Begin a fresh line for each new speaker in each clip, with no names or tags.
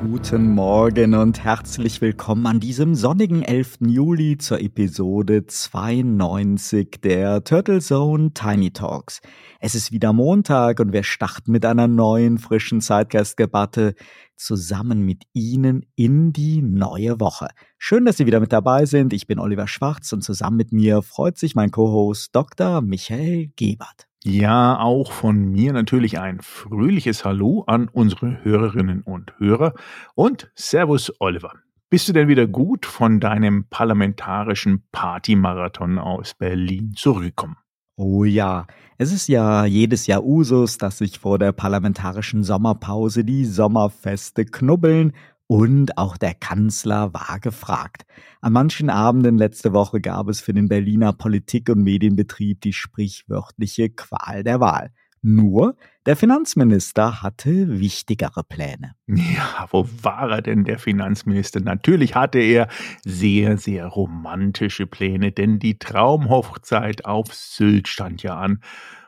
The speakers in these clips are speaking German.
Guten Morgen und herzlich willkommen an diesem sonnigen 11. Juli zur Episode 92 der Turtle Zone Tiny Talks. Es ist wieder Montag und wir starten mit einer neuen frischen Zeitgeistdebatte zusammen mit Ihnen in die neue Woche. Schön, dass Sie wieder mit dabei sind. Ich bin Oliver Schwarz und zusammen mit mir freut sich mein Co-Host Dr. Michael Gebert.
Ja, auch von mir natürlich ein fröhliches Hallo an unsere Hörerinnen und Hörer und Servus Oliver. Bist du denn wieder gut von deinem parlamentarischen Partymarathon aus Berlin zurückgekommen?
Oh ja, es ist ja jedes Jahr Usus, dass sich vor der parlamentarischen Sommerpause die Sommerfeste knubbeln und auch der Kanzler war gefragt. An manchen Abenden letzte Woche gab es für den Berliner Politik- und Medienbetrieb die sprichwörtliche Qual der Wahl. Nur der Finanzminister hatte wichtigere Pläne.
Ja, wo war er denn, der Finanzminister? Natürlich hatte er sehr, sehr romantische Pläne, denn die Traumhochzeit auf Sylt stand ja an.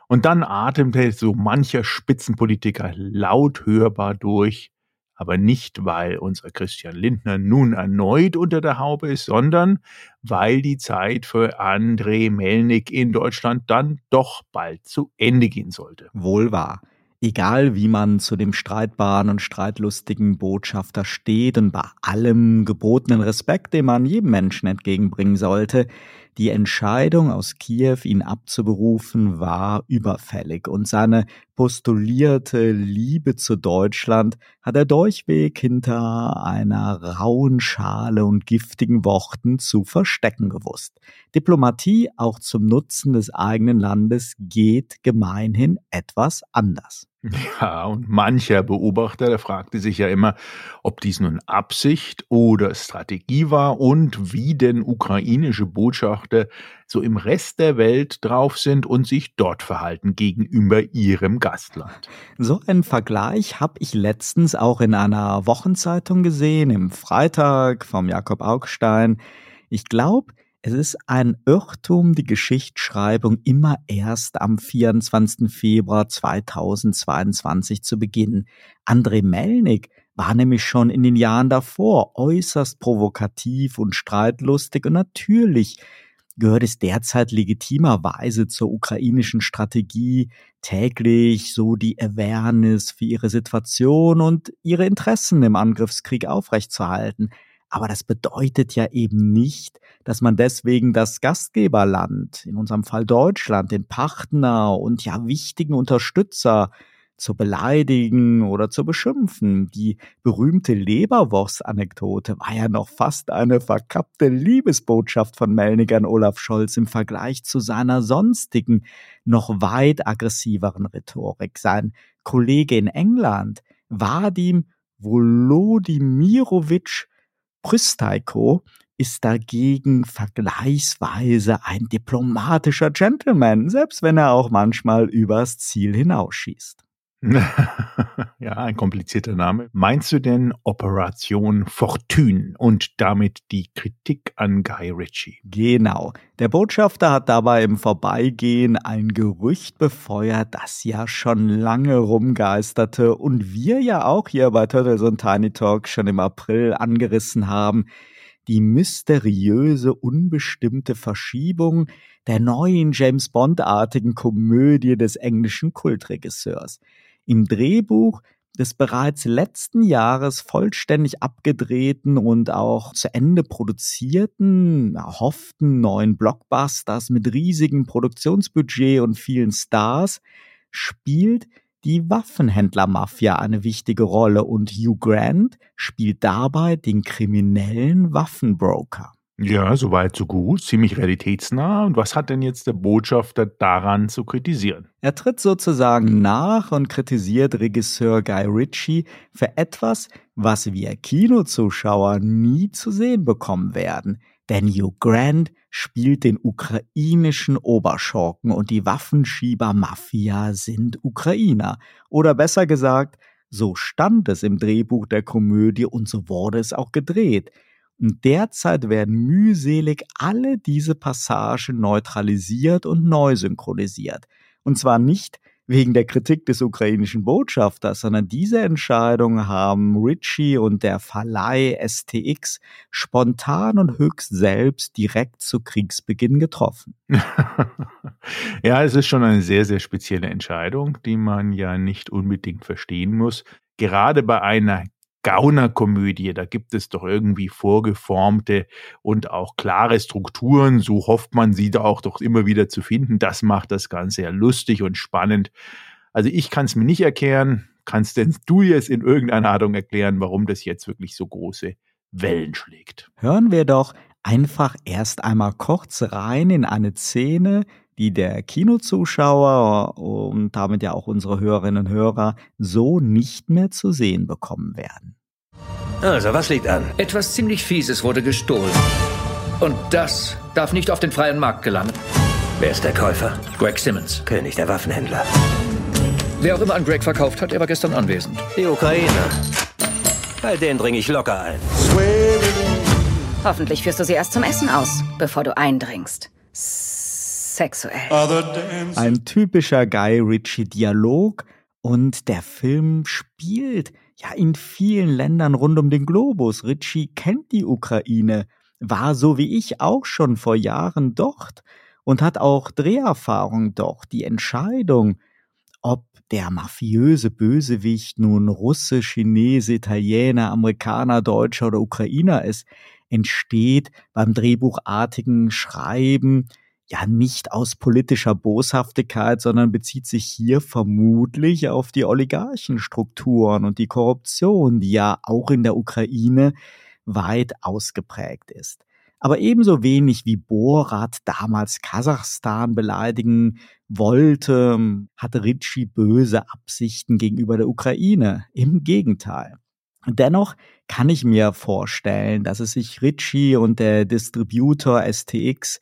Und dann atemte so mancher Spitzenpolitiker laut hörbar durch, aber nicht, weil unser Christian Lindner nun erneut unter der Haube ist, sondern weil die Zeit für André Melnik in Deutschland dann doch bald zu Ende gehen sollte.
Wohl wahr. Egal wie man zu dem streitbaren und streitlustigen Botschafter steht und bei allem gebotenen Respekt, den man jedem Menschen entgegenbringen sollte, die Entscheidung aus Kiew, ihn abzuberufen, war überfällig und seine postulierte Liebe zu Deutschland hat er durchweg hinter einer rauen Schale und giftigen Worten zu verstecken gewusst. Diplomatie auch zum Nutzen des eigenen Landes geht gemeinhin etwas anders.
Ja, und mancher Beobachter, der fragte sich ja immer, ob dies nun Absicht oder Strategie war und wie denn ukrainische Botschafter so im Rest der Welt drauf sind und sich dort verhalten gegenüber ihrem Gastland.
So einen Vergleich habe ich letztens auch in einer Wochenzeitung gesehen, im Freitag vom Jakob Augstein. Ich glaube, es ist ein Irrtum, die Geschichtsschreibung immer erst am 24. Februar 2022 zu beginnen. André Melnik war nämlich schon in den Jahren davor äußerst provokativ und streitlustig und natürlich gehört es derzeit legitimerweise zur ukrainischen Strategie, täglich so die Awareness für ihre Situation und ihre Interessen im Angriffskrieg aufrechtzuerhalten. Aber das bedeutet ja eben nicht, dass man deswegen das Gastgeberland, in unserem Fall Deutschland, den Partner und ja wichtigen Unterstützer zu beleidigen oder zu beschimpfen. Die berühmte Leberwurst-Anekdote war ja noch fast eine verkappte Liebesbotschaft von Melnick an Olaf Scholz im Vergleich zu seiner sonstigen, noch weit aggressiveren Rhetorik. Sein Kollege in England, Vadim Volodimirovich Prystaiko ist dagegen vergleichsweise ein diplomatischer Gentleman, selbst wenn er auch manchmal übers Ziel hinausschießt.
ja, ein komplizierter Name. Meinst du denn Operation Fortune und damit die Kritik an Guy Ritchie?
Genau. Der Botschafter hat dabei im Vorbeigehen ein Gerücht befeuert, das ja schon lange rumgeisterte und wir ja auch hier bei Turtles und Tiny Talk schon im April angerissen haben. Die mysteriöse, unbestimmte Verschiebung der neuen James Bond-artigen Komödie des englischen Kultregisseurs. Im Drehbuch des bereits letzten Jahres vollständig abgedrehten und auch zu Ende produzierten, erhofften neuen Blockbusters mit riesigem Produktionsbudget und vielen Stars spielt die Waffenhändlermafia eine wichtige Rolle und Hugh Grant spielt dabei den kriminellen Waffenbroker.
Ja, soweit so gut, ziemlich realitätsnah. Und was hat denn jetzt der Botschafter daran zu kritisieren?
Er tritt sozusagen nach und kritisiert Regisseur Guy Ritchie für etwas, was wir Kinozuschauer nie zu sehen bekommen werden. Denn Hugh Grant spielt den ukrainischen Oberschurken und die Waffenschieber-Mafia sind Ukrainer. Oder besser gesagt, so stand es im Drehbuch der Komödie und so wurde es auch gedreht. Und derzeit werden mühselig alle diese Passagen neutralisiert und neu synchronisiert. Und zwar nicht wegen der Kritik des ukrainischen Botschafters, sondern diese Entscheidung haben Ritchie und der Verleih STX spontan und höchst selbst direkt zu Kriegsbeginn getroffen.
ja, es ist schon eine sehr, sehr spezielle Entscheidung, die man ja nicht unbedingt verstehen muss. Gerade bei einer Gaunerkomödie, da gibt es doch irgendwie vorgeformte und auch klare Strukturen, so hofft man sie da auch doch immer wieder zu finden. Das macht das Ganze ja lustig und spannend. Also ich kann es mir nicht erklären. Kannst denn du jetzt in irgendeiner Art erklären, warum das jetzt wirklich so große Wellen schlägt?
Hören wir doch einfach erst einmal kurz rein in eine Szene, die der Kinozuschauer und damit ja auch unsere Hörerinnen und Hörer so nicht mehr zu sehen bekommen werden.
Also, was liegt an?
Etwas ziemlich Fieses wurde gestohlen. Und das darf nicht auf den freien Markt gelangen.
Wer ist der Käufer?
Greg Simmons.
König der Waffenhändler.
Wer auch immer an Greg verkauft hat, er war gestern anwesend.
Die Ukrainer. Bei denen dringe ich locker ein.
Hoffentlich führst du sie erst zum Essen aus, bevor du eindringst sexuell.
Ein typischer Guy Ritchie-Dialog und der Film spielt ja in vielen Ländern rund um den Globus. Ritchie kennt die Ukraine, war so wie ich auch schon vor Jahren dort und hat auch Dreherfahrung dort. Die Entscheidung, ob der mafiöse Bösewicht nun Russe, Chinese, Italiener, Amerikaner, Deutscher oder Ukrainer ist, entsteht beim drehbuchartigen Schreiben ja nicht aus politischer Boshaftigkeit, sondern bezieht sich hier vermutlich auf die Oligarchenstrukturen und die Korruption, die ja auch in der Ukraine weit ausgeprägt ist. Aber ebenso wenig wie Borat damals Kasachstan beleidigen wollte, hatte Ritchie böse Absichten gegenüber der Ukraine. Im Gegenteil. Dennoch kann ich mir vorstellen, dass es sich Ritchie und der Distributor STX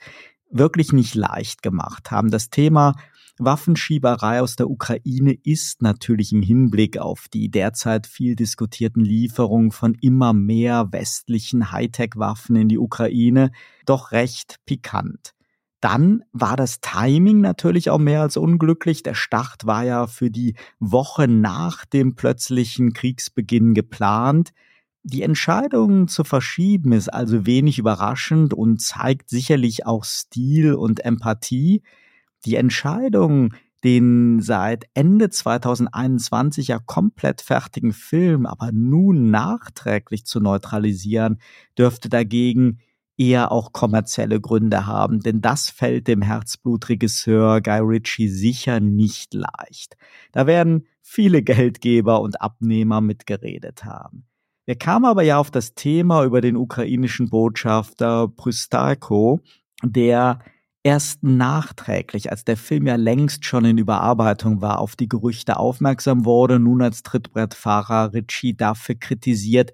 wirklich nicht leicht gemacht haben. Das Thema Waffenschieberei aus der Ukraine ist natürlich im Hinblick auf die derzeit viel diskutierten Lieferungen von immer mehr westlichen Hightech-Waffen in die Ukraine doch recht pikant. Dann war das Timing natürlich auch mehr als unglücklich. Der Start war ja für die Woche nach dem plötzlichen Kriegsbeginn geplant. Die Entscheidung zu verschieben ist also wenig überraschend und zeigt sicherlich auch Stil und Empathie. Die Entscheidung, den seit Ende 2021 ja komplett fertigen Film aber nun nachträglich zu neutralisieren, dürfte dagegen eher auch kommerzielle Gründe haben, denn das fällt dem Herzblutregisseur Guy Ritchie sicher nicht leicht. Da werden viele Geldgeber und Abnehmer mitgeredet haben. Er kam aber ja auf das Thema über den ukrainischen Botschafter Prystalko, der erst nachträglich, als der Film ja längst schon in Überarbeitung war, auf die Gerüchte aufmerksam wurde, nun als Trittbrettfahrer Ritchie dafür kritisiert,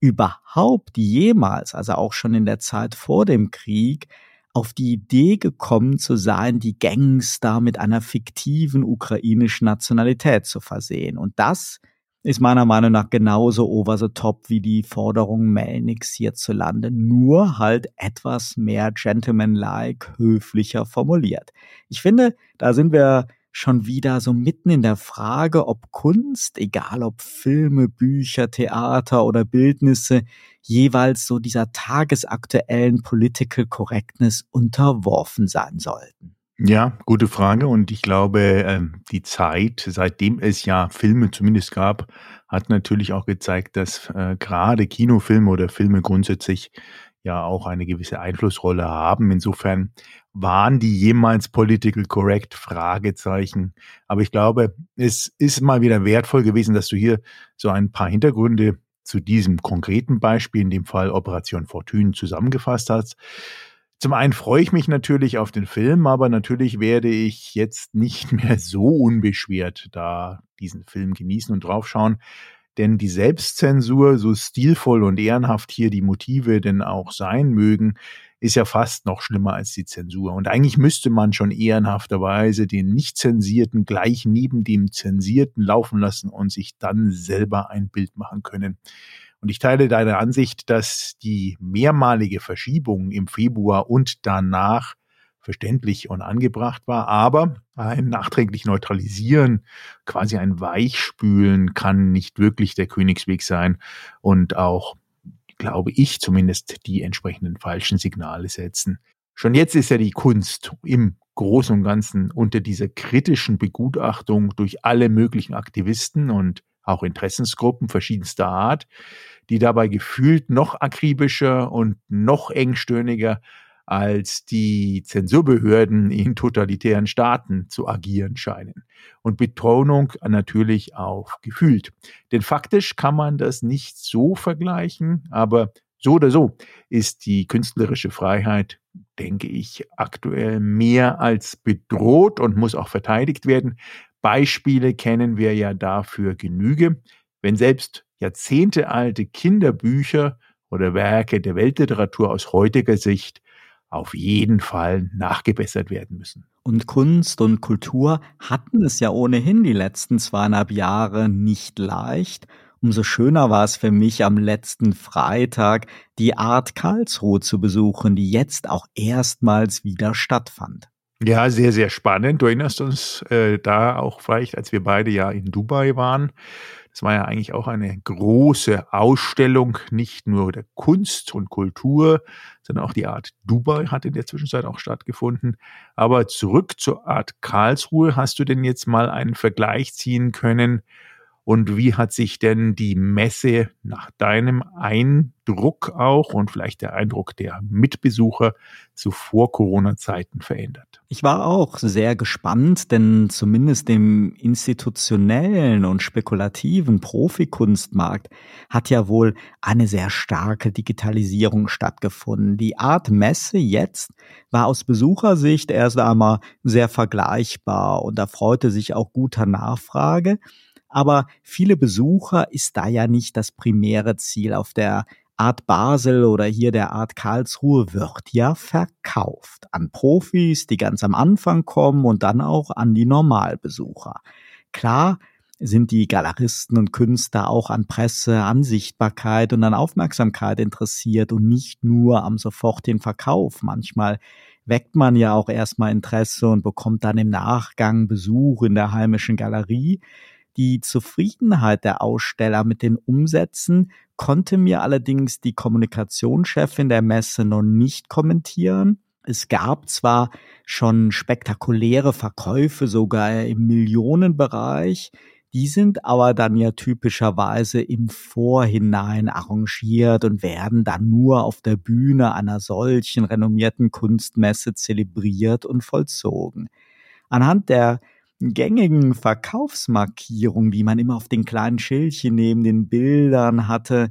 überhaupt jemals, also auch schon in der Zeit vor dem Krieg, auf die Idee gekommen zu sein, die Gangster mit einer fiktiven ukrainischen Nationalität zu versehen. Und das ist meiner Meinung nach genauso over the top wie die Forderung Melniks hierzulande, nur halt etwas mehr gentlemanlike, höflicher formuliert. Ich finde, da sind wir schon wieder so mitten in der Frage, ob Kunst, egal ob Filme, Bücher, Theater oder Bildnisse, jeweils so dieser tagesaktuellen Political Correctness unterworfen sein sollten.
Ja, gute Frage. Und ich glaube, ähm, die Zeit, seitdem es ja Filme zumindest gab, hat natürlich auch gezeigt, dass äh, gerade Kinofilme oder Filme grundsätzlich ja auch eine gewisse Einflussrolle haben. Insofern waren die jemals political correct? Fragezeichen. Aber ich glaube, es ist mal wieder wertvoll gewesen, dass du hier so ein paar Hintergründe zu diesem konkreten Beispiel, in dem Fall Operation Fortune, zusammengefasst hast. Zum einen freue ich mich natürlich auf den Film, aber natürlich werde ich jetzt nicht mehr so unbeschwert da diesen Film genießen und draufschauen. Denn die Selbstzensur, so stilvoll und ehrenhaft hier die Motive denn auch sein mögen, ist ja fast noch schlimmer als die Zensur. Und eigentlich müsste man schon ehrenhafterweise den nicht zensierten gleich neben dem zensierten laufen lassen und sich dann selber ein Bild machen können. Und ich teile deine Ansicht, dass die mehrmalige Verschiebung im Februar und danach verständlich und angebracht war, aber ein nachträglich Neutralisieren, quasi ein Weichspülen kann nicht wirklich der Königsweg sein und auch, glaube ich zumindest, die entsprechenden falschen Signale setzen. Schon jetzt ist ja die Kunst im Großen und Ganzen unter dieser kritischen Begutachtung durch alle möglichen Aktivisten und auch Interessensgruppen verschiedenster Art, die dabei gefühlt noch akribischer und noch engstöhniger als die Zensurbehörden in totalitären Staaten zu agieren scheinen. Und Betonung natürlich auch gefühlt. Denn faktisch kann man das nicht so vergleichen, aber so oder so ist die künstlerische Freiheit, denke ich, aktuell mehr als bedroht und muss auch verteidigt werden. Beispiele kennen wir ja dafür Genüge. Wenn selbst jahrzehntealte Kinderbücher oder Werke der Weltliteratur aus heutiger Sicht auf jeden Fall nachgebessert werden müssen.
Und Kunst und Kultur hatten es ja ohnehin die letzten zweieinhalb Jahre nicht leicht Umso schöner war es für mich am letzten Freitag, die Art Karlsruhe zu besuchen, die jetzt auch erstmals wieder stattfand.
Ja, sehr, sehr spannend. Du erinnerst uns äh, da auch vielleicht, als wir beide ja in Dubai waren. Das war ja eigentlich auch eine große Ausstellung, nicht nur der Kunst und Kultur, sondern auch die Art Dubai hat in der Zwischenzeit auch stattgefunden. Aber zurück zur Art Karlsruhe. Hast du denn jetzt mal einen Vergleich ziehen können, und wie hat sich denn die Messe nach deinem Eindruck auch und vielleicht der Eindruck der Mitbesucher zu Vor-Corona-Zeiten verändert?
Ich war auch sehr gespannt, denn zumindest im institutionellen und spekulativen Profikunstmarkt hat ja wohl eine sehr starke Digitalisierung stattgefunden. Die Art Messe jetzt war aus Besuchersicht erst einmal sehr vergleichbar und erfreute sich auch guter Nachfrage. Aber viele Besucher ist da ja nicht das primäre Ziel. Auf der Art Basel oder hier der Art Karlsruhe wird ja verkauft an Profis, die ganz am Anfang kommen und dann auch an die Normalbesucher. Klar sind die Galeristen und Künstler auch an Presse, an Sichtbarkeit und an Aufmerksamkeit interessiert und nicht nur am sofortigen Verkauf. Manchmal weckt man ja auch erstmal Interesse und bekommt dann im Nachgang Besuch in der heimischen Galerie. Die Zufriedenheit der Aussteller mit den Umsätzen konnte mir allerdings die Kommunikationschefin der Messe noch nicht kommentieren. Es gab zwar schon spektakuläre Verkäufe, sogar im Millionenbereich, die sind aber dann ja typischerweise im Vorhinein arrangiert und werden dann nur auf der Bühne einer solchen renommierten Kunstmesse zelebriert und vollzogen. Anhand der gängigen Verkaufsmarkierung, die man immer auf den kleinen Schildchen neben den Bildern hatte,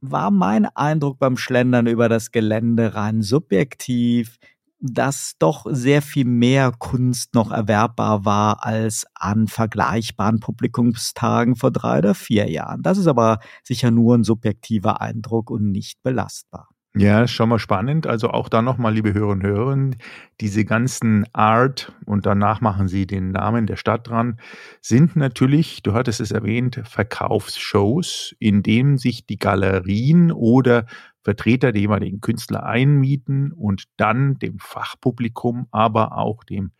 war mein Eindruck beim Schlendern über das Gelände rein subjektiv, dass doch sehr viel mehr Kunst noch erwerbbar war als an vergleichbaren Publikumstagen vor drei oder vier Jahren. Das ist aber sicher nur ein subjektiver Eindruck und nicht belastbar.
Ja, schon mal spannend. Also auch da nochmal, liebe Hörer und Hörer, diese ganzen Art und danach machen Sie den Namen der Stadt dran, sind natürlich, du hattest es erwähnt, Verkaufsshows, in denen sich die Galerien oder Vertreter der jeweiligen Künstler einmieten und dann dem Fachpublikum, aber auch dem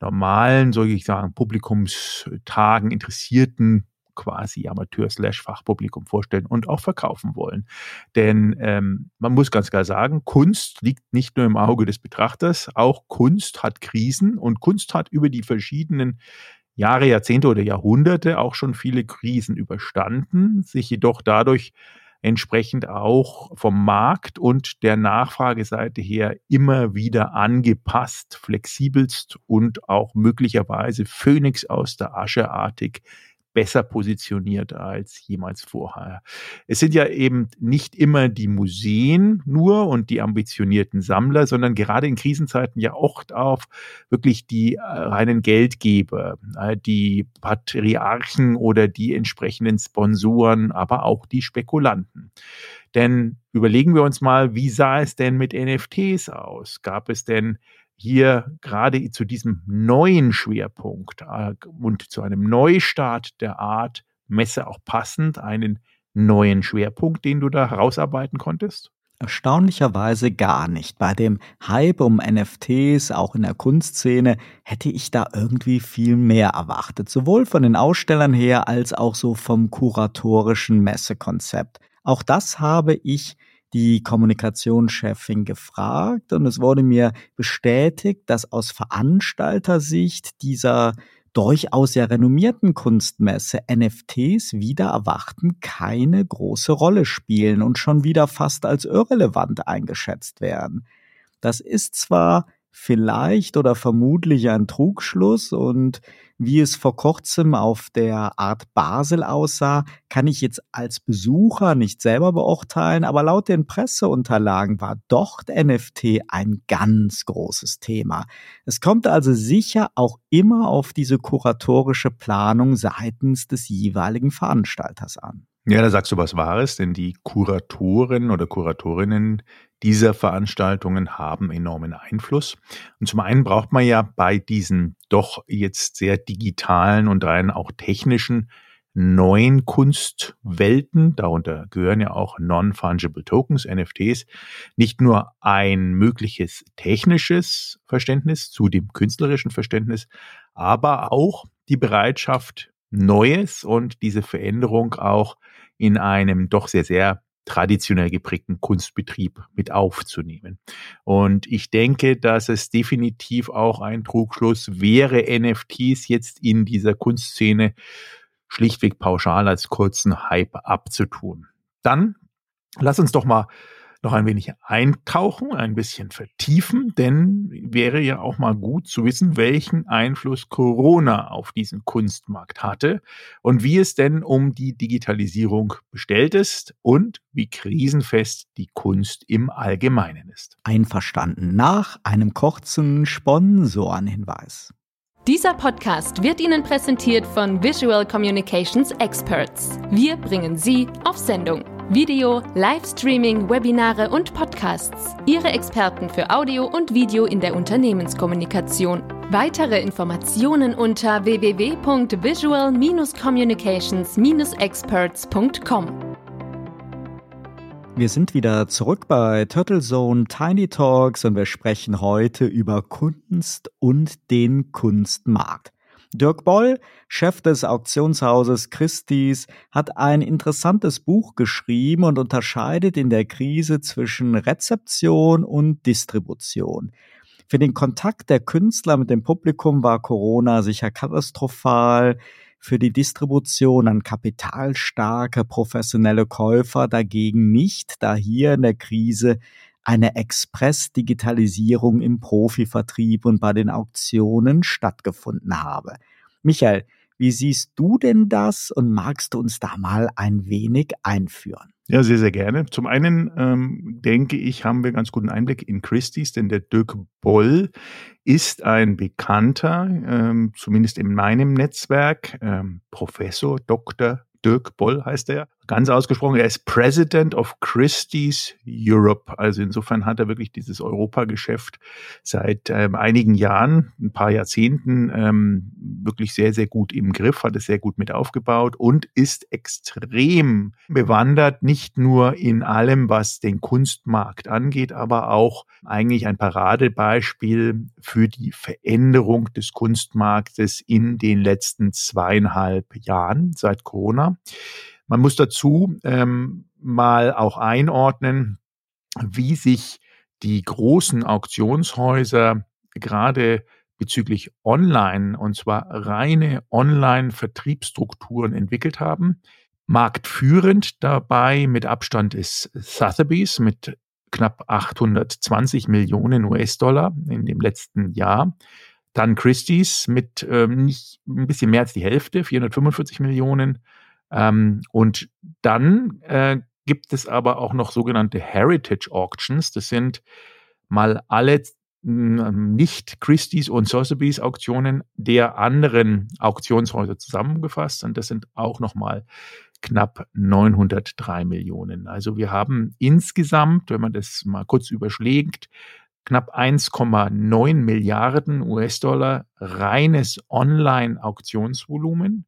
normalen, soll ich sagen, Publikumstagen interessierten quasi Amateur-Fachpublikum vorstellen und auch verkaufen wollen. Denn ähm, man muss ganz klar sagen, Kunst liegt nicht nur im Auge des Betrachters, auch Kunst hat Krisen und Kunst hat über die verschiedenen Jahre, Jahrzehnte oder Jahrhunderte auch schon viele Krisen überstanden, sich jedoch dadurch entsprechend auch vom Markt und der Nachfrageseite her immer wieder angepasst, flexibelst und auch möglicherweise Phönix aus der Ascheartig besser positioniert als jemals vorher. Es sind ja eben nicht immer die Museen nur und die ambitionierten Sammler, sondern gerade in Krisenzeiten ja auch auf wirklich die äh, reinen Geldgeber, äh, die Patriarchen oder die entsprechenden Sponsoren, aber auch die Spekulanten. Denn überlegen wir uns mal, wie sah es denn mit NFTs aus? Gab es denn hier gerade zu diesem neuen Schwerpunkt äh, und zu einem Neustart der Art Messe auch passend einen neuen Schwerpunkt, den du da herausarbeiten konntest?
Erstaunlicherweise gar nicht. Bei dem Hype um NFTs, auch in der Kunstszene, hätte ich da irgendwie viel mehr erwartet. Sowohl von den Ausstellern her als auch so vom kuratorischen Messekonzept. Auch das habe ich die Kommunikationschefin gefragt und es wurde mir bestätigt, dass aus Veranstaltersicht dieser durchaus sehr renommierten Kunstmesse NFTs wieder erwarten keine große Rolle spielen und schon wieder fast als irrelevant eingeschätzt werden. Das ist zwar vielleicht oder vermutlich ein Trugschluss und wie es vor kurzem auf der Art Basel aussah, kann ich jetzt als Besucher nicht selber beurteilen, aber laut den Presseunterlagen war dort NFT ein ganz großes Thema. Es kommt also sicher auch immer auf diese kuratorische Planung seitens des jeweiligen Veranstalters an.
Ja, da sagst du was Wahres, denn die Kuratoren oder Kuratorinnen dieser Veranstaltungen haben enormen Einfluss. Und zum einen braucht man ja bei diesen doch jetzt sehr digitalen und rein auch technischen neuen Kunstwelten, darunter gehören ja auch Non-Fungible Tokens, NFTs, nicht nur ein mögliches technisches Verständnis zu dem künstlerischen Verständnis, aber auch die Bereitschaft, Neues und diese Veränderung auch in einem doch sehr, sehr traditionell geprägten Kunstbetrieb mit aufzunehmen. Und ich denke, dass es definitiv auch ein Trugschluss wäre, NFTs jetzt in dieser Kunstszene schlichtweg pauschal als kurzen Hype abzutun. Dann lass uns doch mal noch ein wenig eintauchen, ein bisschen vertiefen, denn wäre ja auch mal gut zu wissen, welchen Einfluss Corona auf diesen Kunstmarkt hatte und wie es denn um die Digitalisierung bestellt ist und wie krisenfest die Kunst im Allgemeinen ist.
Einverstanden nach einem kurzen Sponsorenhinweis.
Dieser Podcast wird Ihnen präsentiert von Visual Communications Experts. Wir bringen Sie auf Sendung. Video, Livestreaming, Webinare und Podcasts. Ihre Experten für Audio und Video in der Unternehmenskommunikation. Weitere Informationen unter www.visual-communications-experts.com.
Wir sind wieder zurück bei Turtle Zone Tiny Talks und wir sprechen heute über Kunst und den Kunstmarkt. Dirk Boll, Chef des Auktionshauses Christie's, hat ein interessantes Buch geschrieben und unterscheidet in der Krise zwischen Rezeption und Distribution. Für den Kontakt der Künstler mit dem Publikum war Corona sicher katastrophal. Für die Distribution an kapitalstarke professionelle Käufer dagegen nicht, da hier in der Krise eine Express-Digitalisierung im Profivertrieb und bei den Auktionen stattgefunden habe. Michael, wie siehst du denn das und magst du uns da mal ein wenig einführen?
Ja, sehr, sehr gerne. Zum einen ähm, denke ich, haben wir ganz guten Einblick in Christie's, denn der Dirk Boll ist ein bekannter, ähm, zumindest in meinem Netzwerk, ähm, Professor, Doktor Dirk Boll heißt er, ganz ausgesprochen, er ist President of Christie's Europe. Also insofern hat er wirklich dieses Europageschäft seit ähm, einigen Jahren, ein paar Jahrzehnten ähm, wirklich sehr, sehr gut im Griff, hat es sehr gut mit aufgebaut und ist extrem bewandert, nicht nur in allem, was den Kunstmarkt angeht, aber auch eigentlich ein Paradebeispiel für die Veränderung des Kunstmarktes in den letzten zweieinhalb Jahren seit Corona. Man muss dazu ähm, mal auch einordnen, wie sich die großen Auktionshäuser gerade bezüglich Online, und zwar reine Online-Vertriebsstrukturen entwickelt haben. Marktführend dabei mit Abstand ist Sotheby's mit knapp 820 Millionen US-Dollar in dem letzten Jahr. Dann Christie's mit ähm, nicht ein bisschen mehr als die Hälfte, 445 Millionen. Ähm, und dann äh, gibt es aber auch noch sogenannte Heritage Auctions. Das sind mal alle hm, nicht Christie's und Sotheby's Auktionen der anderen Auktionshäuser zusammengefasst und das sind auch nochmal knapp 903 Millionen. Also wir haben insgesamt, wenn man das mal kurz überschlägt, knapp 1,9 Milliarden US-Dollar reines Online-Auktionsvolumen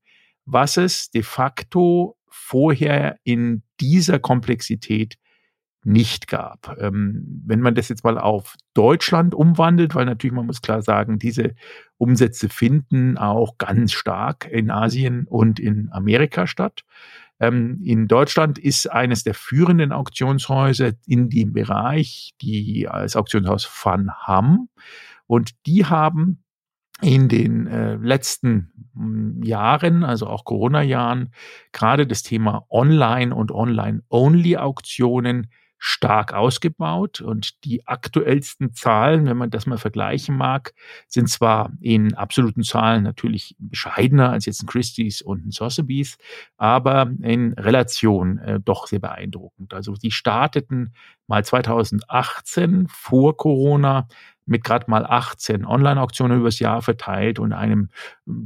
was es de facto vorher in dieser Komplexität nicht gab. Ähm, wenn man das jetzt mal auf Deutschland umwandelt, weil natürlich man muss klar sagen, diese Umsätze finden auch ganz stark in Asien und in Amerika statt. Ähm, in Deutschland ist eines der führenden Auktionshäuser in dem Bereich die als Auktionshaus Van Ham und die haben in den äh, letzten hm, Jahren, also auch Corona-Jahren, gerade das Thema Online- und Online-Only-Auktionen stark ausgebaut und die aktuellsten Zahlen, wenn man das mal vergleichen mag, sind zwar in absoluten Zahlen natürlich bescheidener als jetzt ein Christie's und ein Sotheby's, aber in Relation äh, doch sehr beeindruckend. Also die starteten mal 2018 vor Corona mit gerade mal 18 Online-Auktionen übers Jahr verteilt und einem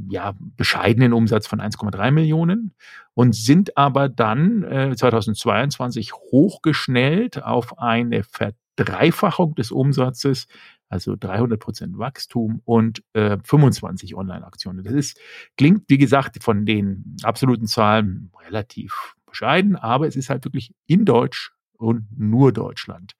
ja, bescheidenen Umsatz von 1,3 Millionen und sind aber dann äh, 2022 hochgeschnellt auf eine Verdreifachung des Umsatzes, also 300 Prozent Wachstum und äh, 25 Online-Aktionen. Das ist, klingt, wie gesagt, von den absoluten Zahlen relativ bescheiden, aber es ist halt wirklich in Deutsch und nur Deutschland.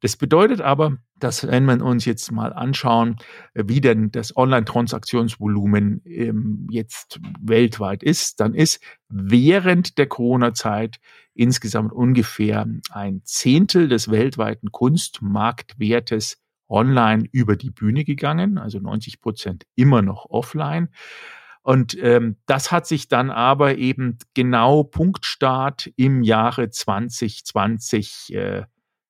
Das bedeutet aber, dass wenn wir uns jetzt mal anschauen, wie denn das Online-Transaktionsvolumen ähm, jetzt weltweit ist, dann ist während der Corona-Zeit insgesamt ungefähr ein Zehntel des weltweiten Kunstmarktwertes online über die Bühne gegangen, also 90 Prozent immer noch offline. Und ähm, das hat sich dann aber eben genau Punktstart im Jahre 2020 äh,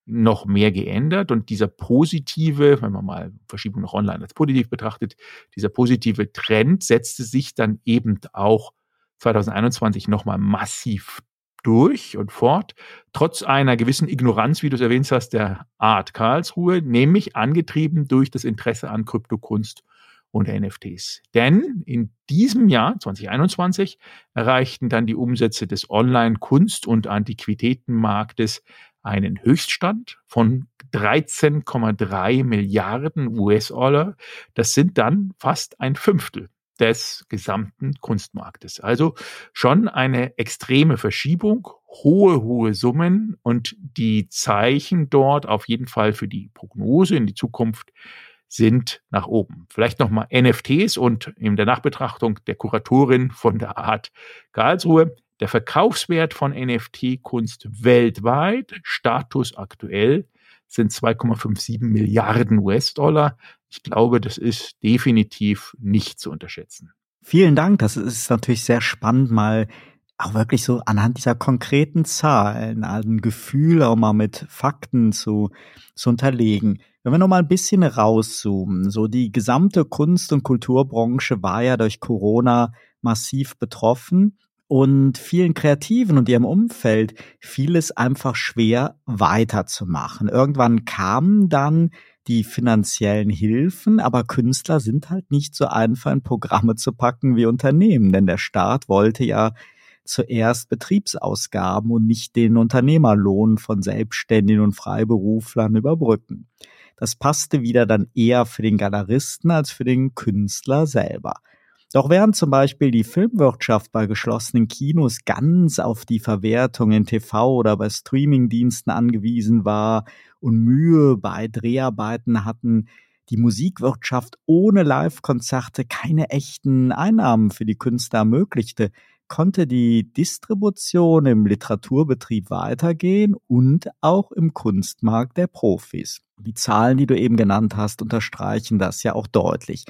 noch mehr geändert. Und dieser positive, wenn man mal Verschiebung nach online als positiv betrachtet, dieser positive Trend setzte sich dann eben auch 2021 nochmal massiv durch und fort, trotz einer gewissen Ignoranz, wie du es erwähnt hast, der Art Karlsruhe, nämlich angetrieben durch das Interesse an Kryptokunst und NFTs. Denn in diesem Jahr 2021 erreichten dann die Umsätze des Online-Kunst- und Antiquitätenmarktes einen Höchststand von 13,3 Milliarden US-Dollar. Das sind dann fast ein Fünftel des gesamten Kunstmarktes. Also schon eine extreme Verschiebung, hohe, hohe Summen und die Zeichen dort auf jeden Fall für die Prognose in die Zukunft sind nach oben. Vielleicht nochmal NFTs und in der Nachbetrachtung der Kuratorin von der Art Karlsruhe. Der Verkaufswert von NFT-Kunst weltweit, Status aktuell, sind 2,57 Milliarden US-Dollar. Ich glaube, das ist definitiv nicht zu unterschätzen.
Vielen Dank. Das ist natürlich sehr spannend, mal auch wirklich so anhand dieser konkreten Zahlen ein Gefühl auch mal mit Fakten zu, zu unterlegen. Wenn wir noch mal ein bisschen rauszoomen, so die gesamte Kunst- und Kulturbranche war ja durch Corona massiv betroffen und vielen Kreativen und ihrem Umfeld fiel es einfach schwer weiterzumachen. Irgendwann kamen dann die finanziellen Hilfen, aber Künstler sind halt nicht so einfach in Programme zu packen wie Unternehmen, denn der Staat wollte ja zuerst Betriebsausgaben und nicht den Unternehmerlohn von Selbstständigen und Freiberuflern überbrücken. Das passte wieder dann eher für den Galeristen als für den Künstler selber. Doch während zum Beispiel die Filmwirtschaft bei geschlossenen Kinos ganz auf die Verwertung in TV oder bei Streamingdiensten angewiesen war und Mühe bei Dreharbeiten hatten, die Musikwirtschaft ohne Live-Konzerte keine echten Einnahmen für die Künstler ermöglichte, konnte die Distribution im Literaturbetrieb weitergehen und auch im Kunstmarkt der Profis. Die Zahlen, die du eben genannt hast, unterstreichen das ja auch deutlich.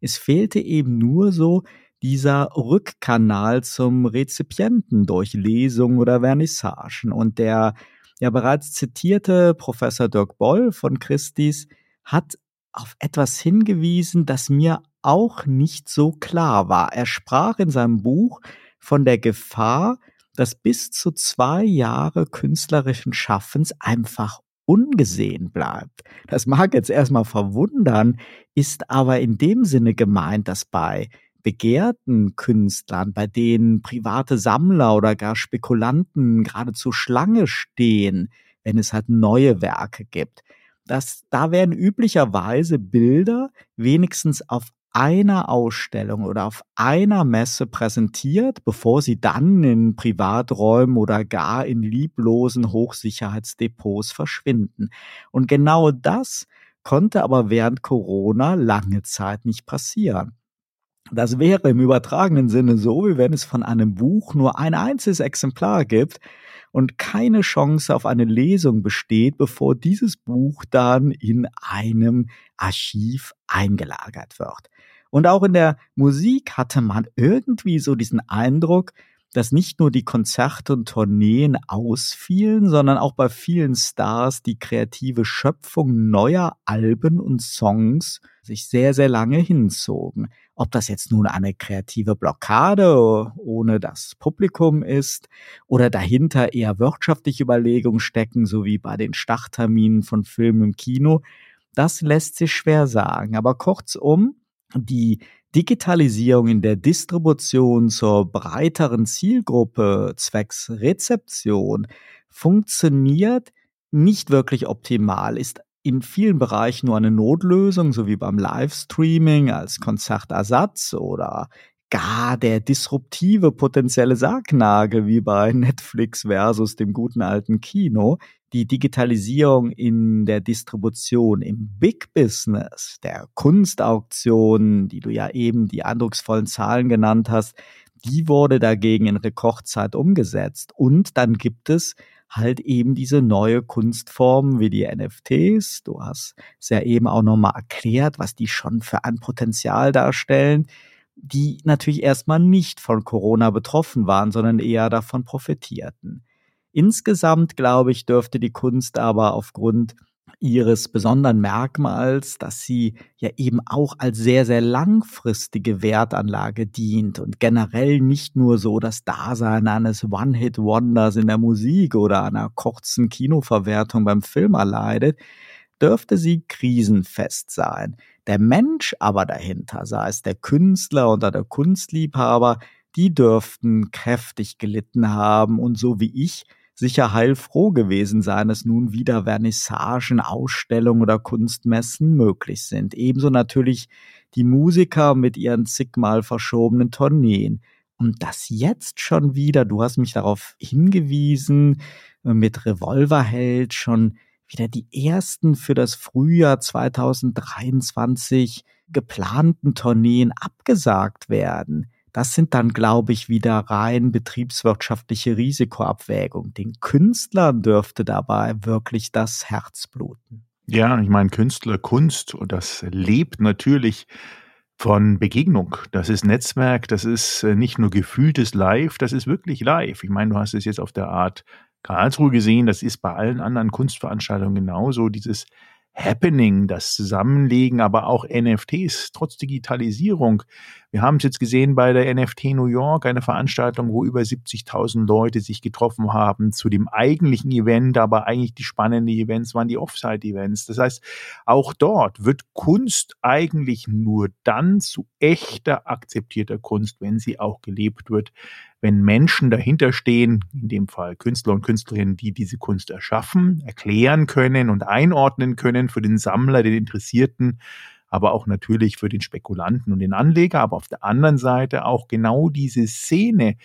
Es fehlte eben nur so dieser Rückkanal zum Rezipienten durch Lesungen oder Vernissagen. Und der ja bereits zitierte Professor Dirk Boll von Christis hat auf etwas hingewiesen, das mir auch nicht so klar war. Er sprach in seinem Buch von der Gefahr, dass bis zu zwei Jahre künstlerischen Schaffens einfach ungesehen bleibt. Das mag jetzt erstmal verwundern, ist aber in dem Sinne gemeint, dass bei begehrten Künstlern, bei denen private Sammler oder gar Spekulanten geradezu Schlange stehen, wenn es halt neue Werke gibt, dass da werden üblicherweise Bilder wenigstens auf einer Ausstellung oder auf einer Messe präsentiert, bevor sie dann in Privaträumen oder gar in lieblosen Hochsicherheitsdepots verschwinden. Und genau das konnte aber während Corona lange Zeit nicht passieren. Das wäre im übertragenen Sinne so, wie wenn es von einem Buch nur ein einziges Exemplar gibt und keine Chance auf eine Lesung besteht, bevor dieses Buch dann in einem Archiv eingelagert wird. Und auch in der Musik hatte man irgendwie so diesen Eindruck, dass nicht nur die Konzerte und Tourneen ausfielen, sondern auch bei vielen Stars die kreative Schöpfung neuer Alben und Songs sich sehr, sehr lange hinzogen. Ob das jetzt nun eine kreative Blockade ohne das Publikum ist oder dahinter eher wirtschaftliche Überlegungen stecken, so wie bei den Startterminen von Filmen im Kino, das lässt sich schwer sagen. Aber kurzum, die Digitalisierung in der Distribution zur breiteren Zielgruppe zwecks Rezeption funktioniert nicht wirklich optimal, ist in vielen Bereichen nur eine Notlösung, so wie beim Livestreaming als Konzertersatz oder gar der disruptive potenzielle Sargnagel wie bei Netflix versus dem guten alten Kino. Die Digitalisierung in der Distribution im Big Business, der Kunstauktion, die du ja eben die eindrucksvollen Zahlen genannt hast, die wurde dagegen in Rekordzeit umgesetzt. Und dann gibt es halt eben diese neue Kunstform wie die NFTs. Du hast es ja eben auch nochmal erklärt, was die schon für ein Potenzial darstellen, die natürlich erstmal nicht von Corona betroffen waren, sondern eher davon profitierten. Insgesamt, glaube ich, dürfte die Kunst aber aufgrund ihres besonderen Merkmals, dass sie ja eben auch als sehr, sehr langfristige Wertanlage dient und generell nicht nur so das Dasein eines One-Hit-Wonders in der Musik oder einer kurzen Kinoverwertung beim Film erleidet, dürfte sie krisenfest sein. Der Mensch aber dahinter, sei es der Künstler oder der Kunstliebhaber, die dürften kräftig gelitten haben und so wie ich sicher heilfroh gewesen sein, dass nun wieder Vernissagen, Ausstellungen oder Kunstmessen möglich sind. Ebenso natürlich die Musiker mit ihren zigmal verschobenen Tourneen. Und das jetzt schon wieder, du hast mich darauf hingewiesen, mit Revolverheld schon wieder die ersten für das Frühjahr 2023 geplanten Tourneen abgesagt werden. Das sind dann, glaube ich, wieder rein betriebswirtschaftliche Risikoabwägung. Den Künstlern dürfte dabei wirklich das Herz bluten.
Ja, ich meine, Künstler, Kunst, und das lebt natürlich von Begegnung. Das ist Netzwerk, das ist äh, nicht nur gefühltes Live, das ist wirklich live. Ich meine, du hast es jetzt auf der Art Karlsruhe gesehen, das ist bei allen anderen Kunstveranstaltungen genauso. Dieses Happening, das Zusammenlegen, aber auch NFTs trotz Digitalisierung. Wir haben es jetzt gesehen bei der NFT New York, eine Veranstaltung, wo über 70.000 Leute sich getroffen haben zu dem eigentlichen Event, aber eigentlich die spannenden Events waren die Offsite-Events. Das heißt, auch dort wird Kunst eigentlich nur dann zu echter akzeptierter Kunst, wenn sie auch gelebt wird, wenn Menschen dahinter stehen, in dem Fall Künstler und Künstlerinnen, die diese Kunst erschaffen, erklären können und einordnen können für den Sammler, den Interessierten, aber auch natürlich für den Spekulanten und den Anleger, aber auf der anderen Seite auch genau diese Szene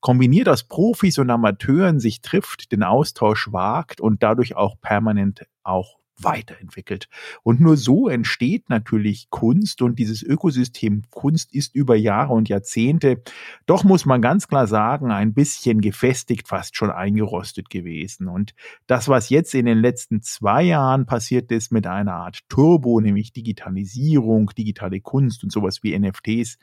kombiniert aus Profis und Amateuren sich trifft, den Austausch wagt und dadurch auch permanent auch weiterentwickelt. Und nur so entsteht natürlich Kunst und dieses Ökosystem Kunst ist über Jahre und Jahrzehnte, doch muss man ganz klar sagen, ein bisschen gefestigt, fast schon eingerostet gewesen. Und das, was jetzt in den letzten zwei Jahren passiert ist mit einer Art Turbo, nämlich Digitalisierung, digitale Kunst und sowas wie NFTs,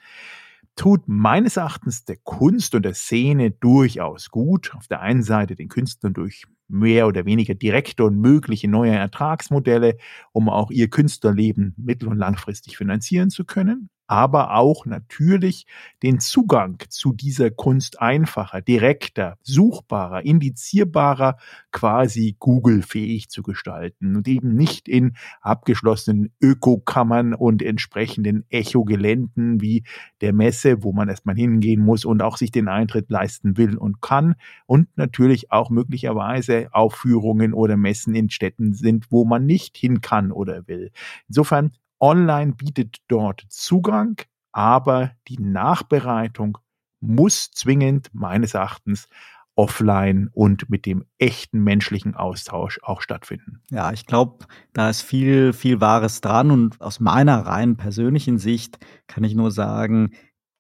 tut meines Erachtens der Kunst und der Szene durchaus gut. Auf der einen Seite den Künstlern durch mehr oder weniger direkte und mögliche neue Ertragsmodelle, um auch ihr Künstlerleben mittel- und langfristig finanzieren zu können aber auch natürlich den Zugang zu dieser Kunst einfacher, direkter, suchbarer, indizierbarer, quasi Google-fähig zu gestalten und eben nicht in abgeschlossenen Ökokammern und entsprechenden Echogeländen wie der Messe, wo man erstmal hingehen muss und auch sich den Eintritt leisten will und kann und natürlich auch möglicherweise Aufführungen oder Messen in Städten sind, wo man nicht hin kann oder will. Insofern Online bietet dort Zugang, aber die Nachbereitung muss zwingend meines Erachtens offline und mit dem echten menschlichen Austausch auch stattfinden.
Ja, ich glaube, da ist viel, viel Wahres dran und aus meiner rein persönlichen Sicht kann ich nur sagen,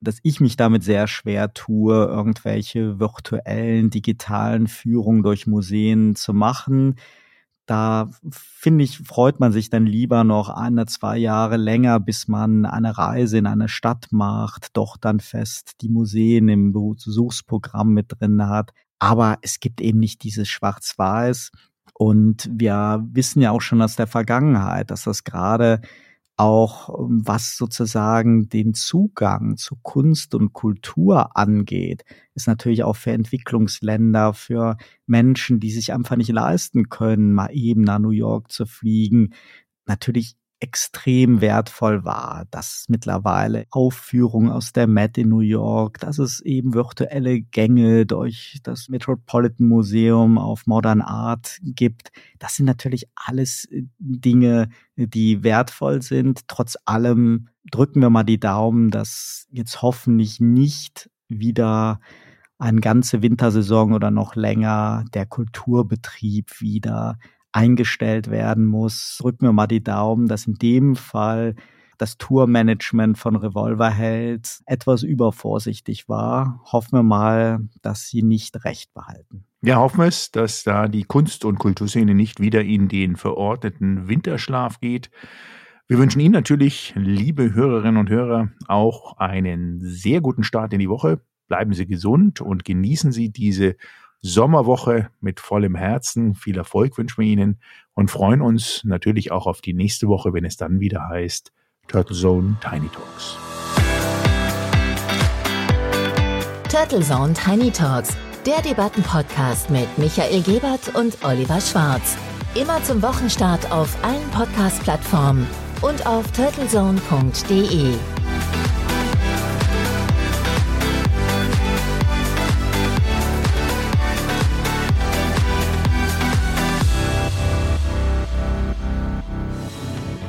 dass ich mich damit sehr schwer tue, irgendwelche virtuellen, digitalen Führungen durch Museen zu machen. Da finde ich, freut man sich dann lieber noch ein oder zwei Jahre länger, bis man eine Reise in eine Stadt macht, doch dann fest die Museen im Besuchsprogramm mit drin hat. Aber es gibt eben nicht dieses Schwarz-Weiß. Und wir wissen ja auch schon aus der Vergangenheit, dass das gerade auch ähm, was sozusagen den Zugang zu Kunst und Kultur angeht, ist natürlich auch für Entwicklungsländer, für Menschen, die sich einfach nicht leisten können, mal eben nach New York zu fliegen, natürlich extrem wertvoll war, dass mittlerweile Aufführungen aus der Met in New York, dass es eben virtuelle Gänge durch das Metropolitan Museum of Modern Art gibt. Das sind natürlich alles äh, Dinge, die wertvoll sind. Trotz allem drücken wir mal die Daumen, dass jetzt hoffentlich nicht wieder eine ganze Wintersaison oder noch länger der Kulturbetrieb wieder eingestellt werden muss. Drücken wir mal die Daumen, dass in dem Fall das Tourmanagement von Revolverheld etwas übervorsichtig war. Hoffen wir mal, dass sie nicht recht behalten.
Ja, hoffen wir es, dass da die Kunst- und Kulturszene nicht wieder in den verordneten Winterschlaf geht. Wir wünschen Ihnen natürlich, liebe Hörerinnen und Hörer, auch einen sehr guten Start in die Woche. Bleiben Sie gesund und genießen Sie diese Sommerwoche mit vollem Herzen. Viel Erfolg wünschen wir Ihnen und freuen uns natürlich auch auf die nächste Woche, wenn es dann wieder heißt Turtle Zone Tiny Talks.
Turtle Zone Tiny Talks, der Debattenpodcast mit Michael Gebert und Oliver Schwarz. Immer zum Wochenstart auf allen Podcast-Plattformen und auf turtlezone.de.